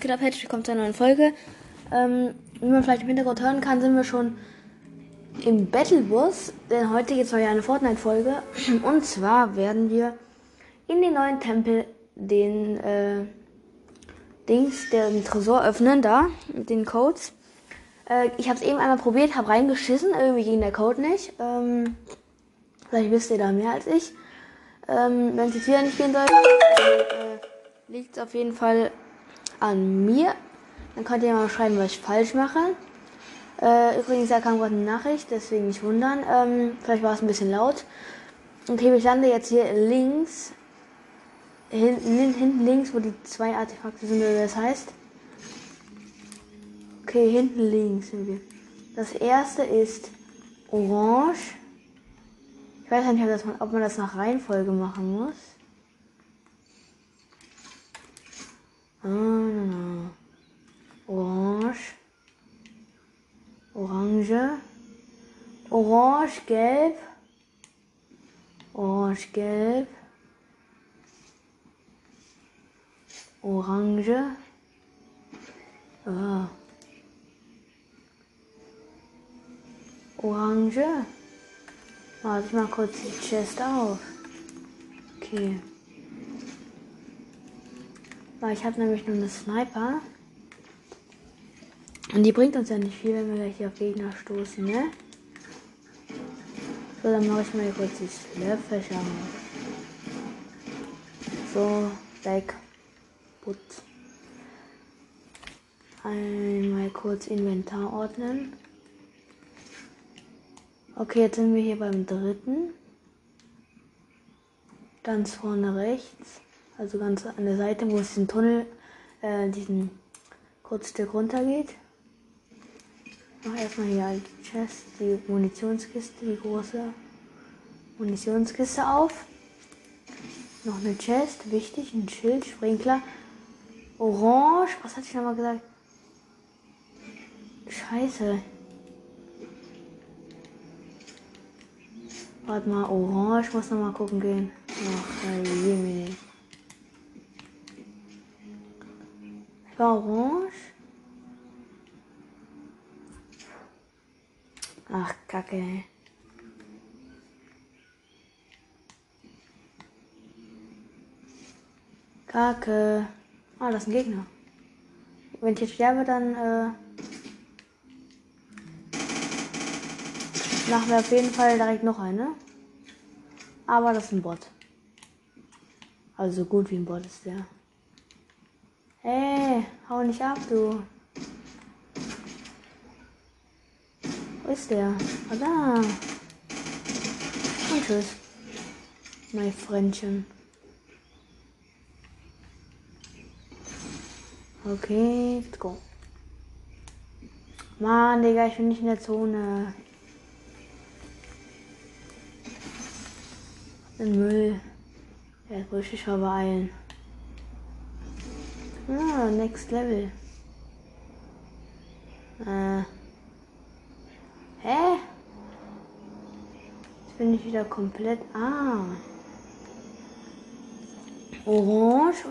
geht ab? Herzlich willkommen zu einer neuen Folge. Ähm, wie man vielleicht im Hintergrund hören kann, sind wir schon im Battlebus, denn heute geht es ja eine Fortnite-Folge. Und zwar werden wir in den neuen Tempel den äh, Dings, den Tresor öffnen, da, mit den Codes. Äh, ich habe es eben einmal probiert, habe reingeschissen, irgendwie ging der Code nicht. Ähm, vielleicht wisst ihr da mehr als ich. Ähm, Wenn es jetzt wieder nicht gehen sollte, äh, liegt es auf jeden Fall an mir. Dann könnt ihr mal schreiben, was ich falsch mache. Äh, übrigens, da kam gerade eine Nachricht, deswegen nicht wundern. Ähm, vielleicht war es ein bisschen laut. Okay, ich lande jetzt hier links. Hinten, hinten links, wo die zwei Artefakte sind, oder das heißt. Okay, hinten links sind wir. Das erste ist orange. Ich weiß nicht, ob, man das nach Reihenfolge machen muss. Ah, no, no. Orange. Orange. Orange, gelb. Orange, gelb. Orange. Ah. Orange. Warte ich mal kurz die Chest auf. Okay. Weil ich habe nämlich nur eine Sniper. Und die bringt uns ja nicht viel, wenn wir gleich hier auf Gegner stoßen, ne? So, dann mache ich mal kurz die Slurpfächer auf. So, weg. Putz. Einmal kurz Inventar ordnen. Okay, jetzt sind wir hier beim dritten. Ganz vorne rechts. Also ganz an der Seite, wo es diesen Tunnel, äh, diesen Kurzstück runter geht. Noch erstmal hier als Chest, die Munitionskiste, die große Munitionskiste auf. Noch eine Chest, wichtig, ein Schild, Sprinkler. Orange, was hatte ich nochmal gesagt? Scheiße. Warte mal, Orange, muss nochmal gucken gehen. Ach, Jemini. War Orange? Ach, Kacke. Kacke. Ah, das ist ein Gegner. Wenn ich jetzt sterbe, dann äh, machen wir auf jeden Fall direkt noch eine. Aber das ist ein Bot. Also so gut wie ein Bot ist der. Hey, hau nicht ab, du. Wo ist der? Ah, da. Und tschüss. Mein Freundchen. Okay, let's go. Mann, Digga, ich bin nicht in der Zone. Den Müll. Jetzt muss ich mich beeilen. Ah, next level. Äh. Hä? Jetzt bin ich wieder komplett. Ah. Orange.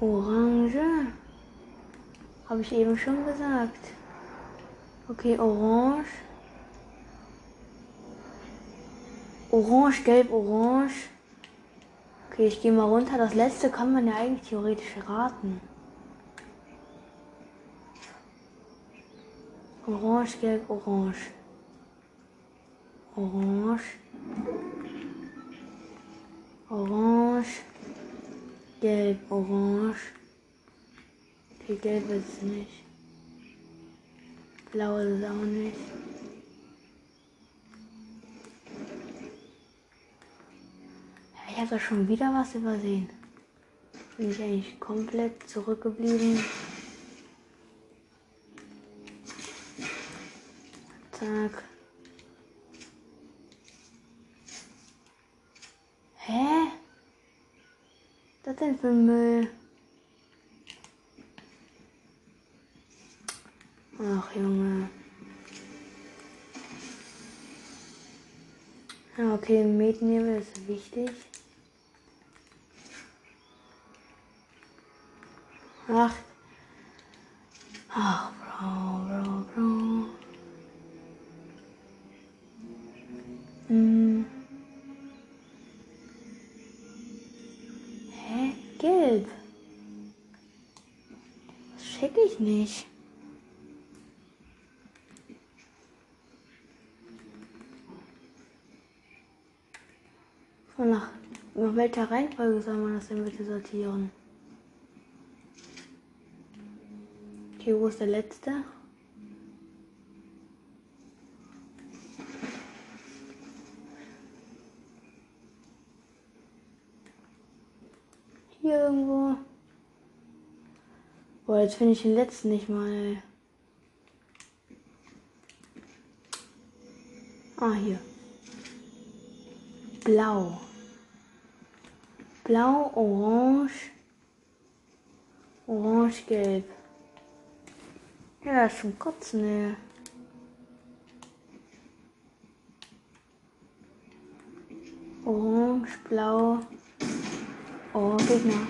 Orange. Habe ich eben schon gesagt. Okay, orange. Orange, gelb, orange. Okay, ich gehe mal runter. Das letzte kann man ja eigentlich theoretisch raten. Orange, gelb, orange. Orange. Orange. Gelb, orange. Okay, gelb ist es nicht. Blau ist es auch nicht. Ich habe schon wieder was übersehen. Bin ich eigentlich komplett zurückgeblieben. Zack. Hä? Was denn für Müll? Ach Junge. Okay, Mähdnebel ist wichtig. Ach. Ach, Bro, Bro, Bro. Hm. Hä? Gelb. Das check ich nicht. Und nach, nach welcher Reihenfolge soll man das denn bitte sortieren? Okay, wo ist der letzte? Hier irgendwo. Boah, jetzt finde ich den letzten nicht mal. Ah, hier. Blau. Blau, orange. Orange, gelb. Ja, zum Kotzen, ey. Orange, blau. Oh, Gegner.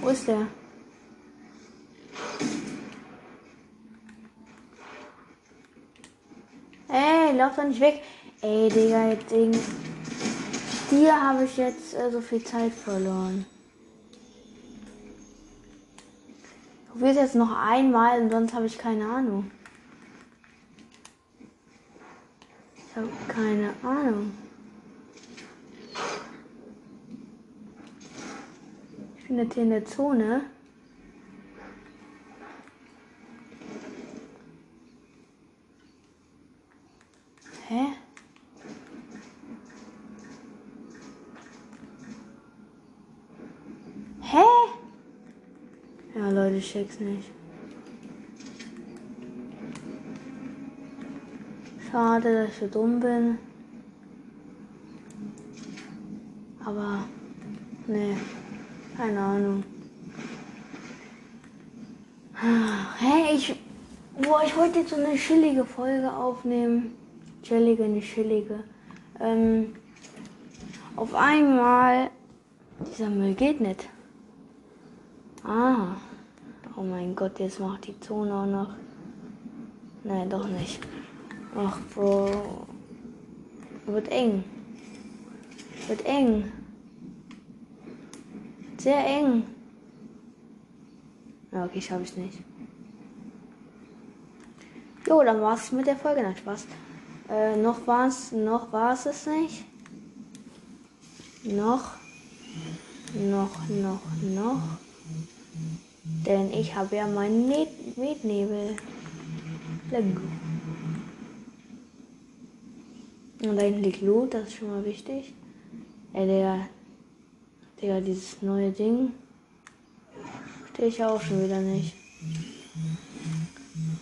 Wo ist der? Ey, lauf doch nicht weg. Ey, Digga, jetzt Ding. Dir habe ich jetzt äh, so viel Zeit verloren. Du willst jetzt noch einmal und sonst habe ich keine Ahnung. Ich habe keine Ahnung. Ich bin jetzt hier in der Zone. Hä? Hä? Ja, Leute, ich check's nicht. Schade, dass ich so dumm bin. Aber, nee, keine Ahnung. Hä, ich, boah, ich wollte jetzt so eine chillige Folge aufnehmen. Chillige, nicht chillige. Ähm, auf einmal, dieser Müll geht nicht. Ah, oh mein Gott, jetzt macht die Zone auch noch. Nein, doch nicht. Ach, Bro. Wird eng. Wird eng. Sehr eng. Ja, okay, schaffe ich nicht. Jo, dann war's mit der Folge. Nein, Spaß. Äh, noch war's, noch war's es nicht. Noch. Noch, noch, noch. Denn ich habe ja meinen Mietnebel. Lego. Und da hinten liegt Loot, das ist schon mal wichtig. Ey, der, der, dieses neue Ding. Verstehe ich auch schon wieder nicht.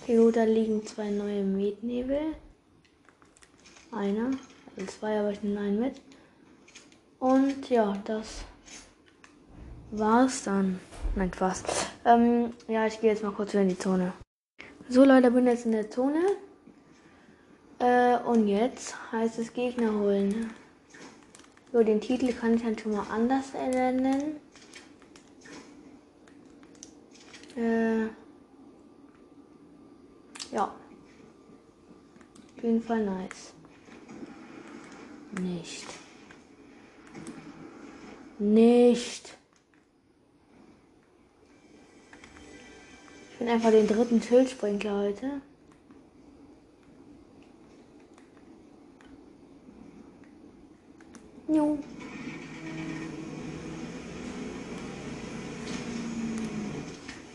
Okay, gut, da liegen zwei neue Mietnebel. Einer, also zwei, aber ich nehme einen mit. Und ja, das war's dann. Nein, Spaß. Ähm, ja, ich gehe jetzt mal kurz in die Zone. So, Leute, bin jetzt in der Zone. Äh, und jetzt heißt es Gegner holen. So, den Titel kann ich dann schon mal anders ernennen. Äh, ja. Auf jeden Fall nice. Nicht. Nicht. Ich bin einfach den dritten Schildsprinkler heute. Jo.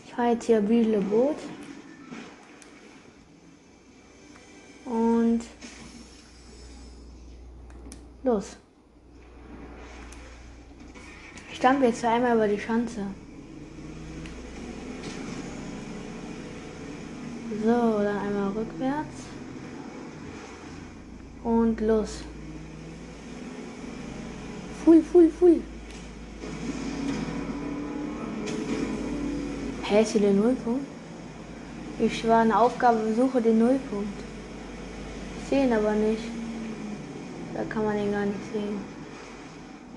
Ich fahre jetzt hier Bühle Boot. Und los. Ich stampfe jetzt einmal über die Schanze. So, dann einmal rückwärts. Und los. Full, full, full. Hä, ist hier der Nullpunkt? Ich war eine Aufgabe, suche den Nullpunkt. Ich sehe ihn aber nicht. Da kann man den gar nicht sehen.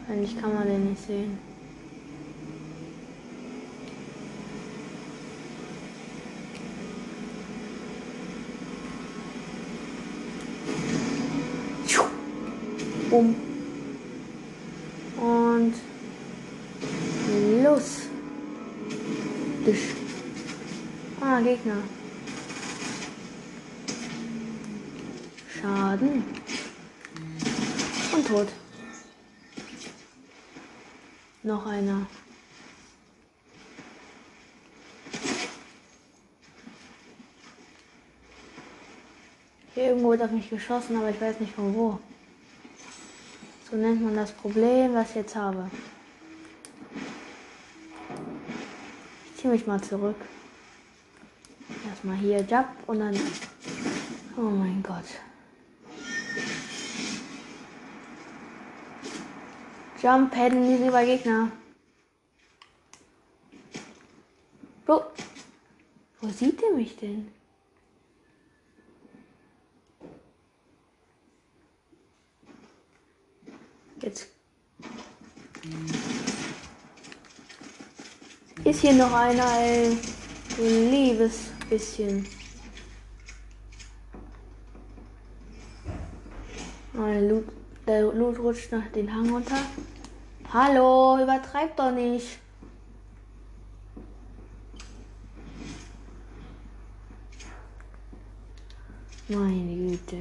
Eigentlich kann man den nicht sehen. Um. Und los. Dich. Ah, Gegner. Schaden. Und tot. Noch einer. Irgendwo wird auf mich geschossen, aber ich weiß nicht von wo. So nennt man das Problem, was ich jetzt habe. Ich ziehe mich mal zurück. Erstmal hier Jump und dann. Oh mein Gott. Jump, Padden, nie über Gegner. Wo? Wo sieht er mich denn? Jetzt. Ist hier noch einer. Ein liebes bisschen. Mein Loot, der Loot rutscht nach den Hang runter. Hallo, übertreib doch nicht. Meine Güte.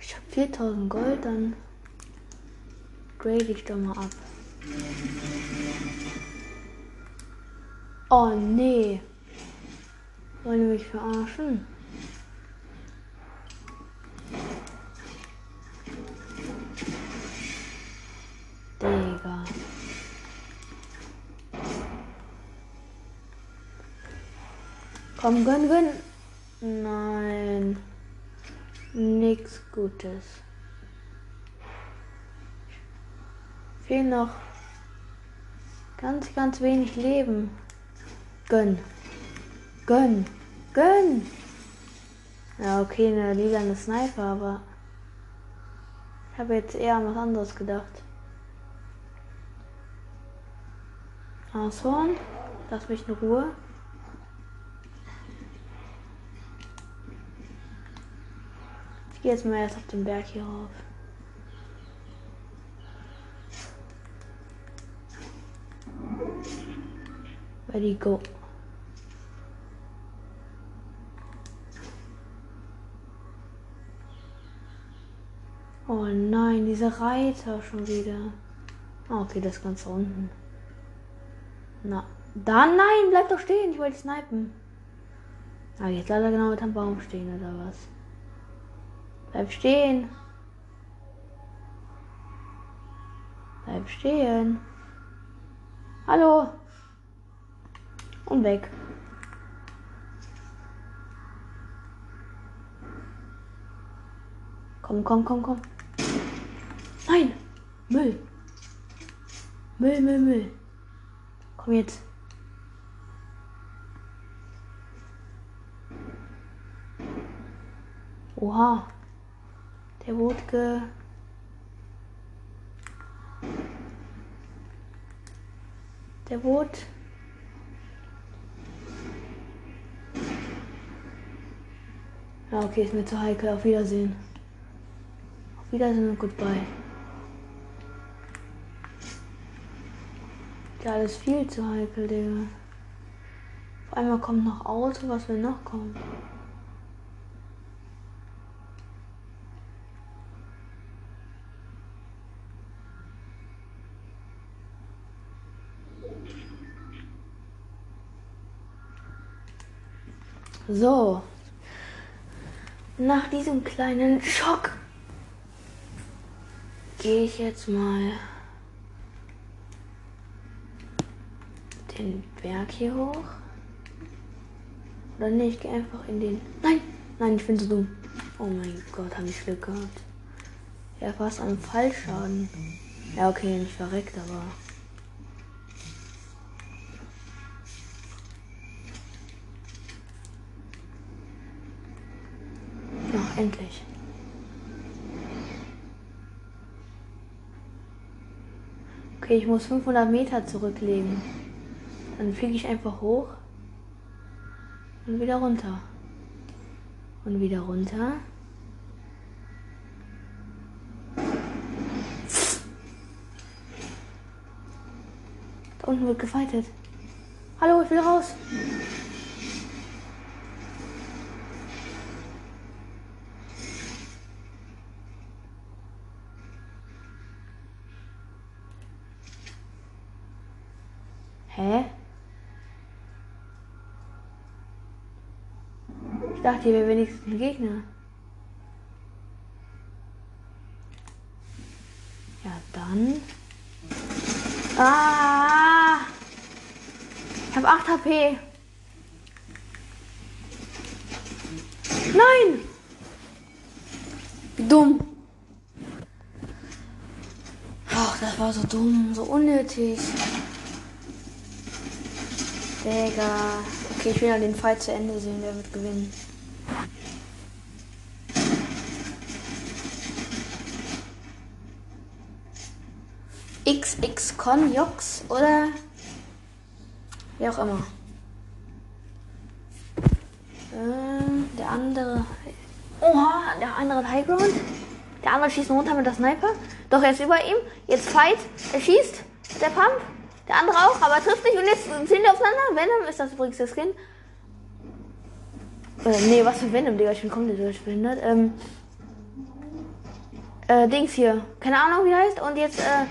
Ich habe 4000 Gold, dann grade ich doch mal ab. Oh nee. Wollen die mich verarschen? Digga. Komm, gönn, gönn. Nein. Nichts Gutes. Fehlen noch ganz, ganz wenig Leben. Gönn. Gönn. Gönn. Ja, okay, eine lila Sniper, aber ich habe jetzt eher an was anderes gedacht. Nashorn, lass mich in Ruhe. Ich gehe jetzt mal erst auf den Berg hier rauf. Ready, go. Oh nein, diese Reiter schon wieder. Oh, okay, das ganz unten. Na, dann nein, bleib doch stehen. Ich wollte snipen. Ah, jetzt leider genau mit am Baum stehen oder was? Bleib stehen. Bleib stehen. Hallo. Und weg. Komm, komm, komm, komm. Nein! Müll! Müll, Müll, Müll. Komm jetzt. Oha. Der wurde ge... Der wurde... Ja, okay, ist mir zu heikel. Auf Wiedersehen. Auf Wiedersehen und goodbye. Ja, alles viel zu heikel, Digga. Auf einmal kommt noch Auto, was will noch kommen? So. Nach diesem kleinen Schock gehe ich jetzt mal den Berg hier hoch. Oder nee, ich gehe einfach in den. Nein! Nein, ich bin so dumm. Oh mein Gott, habe ich Glück gehabt. Ja, fast am Fallschaden. Ja, okay, nicht verreckt, aber. Endlich. Okay, ich muss 500 Meter zurücklegen. Dann fliege ich einfach hoch und wieder runter. Und wieder runter. Da unten wird gefightet. Hallo, ich will raus. Hä? Ich dachte, hier wäre wenigstens ein Gegner. Ja, dann. Ah! Ich habe 8 HP. Nein! Wie dumm. Ach, das war so dumm, so unnötig. Digga. Okay, ich will ja den Fight zu Ende sehen, wer wird gewinnen. XX Conjox oder wie auch immer. Ähm, der andere. Oha, der andere Highground. Der andere schießt runter mit der Sniper. Doch, er ist über ihm. Jetzt Fight. Er schießt. Der Pump. Der andere auch, aber trifft nicht. Und jetzt sind die aufeinander. Venom ist das übrigens der Skin. Äh, nee, was für Venom, Digga. Ich bin komplett durchbehindert. Ähm, äh, Dings hier. Keine Ahnung, wie der heißt. Und jetzt, äh,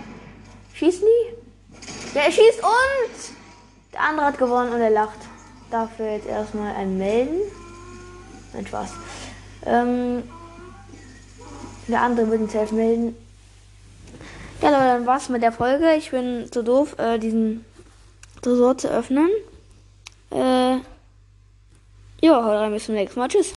schießen die? Ja, er schießt und der andere hat gewonnen und er lacht. Dafür jetzt erstmal ein Melden. Nein, Spaß. Ähm, der andere wird uns selbst melden. Ja, Leute, dann war's mit der Folge. Ich bin zu doof, äh, diesen Tresor zu öffnen. Äh, ja, haut rein, bis zum nächsten Mal. Tschüss.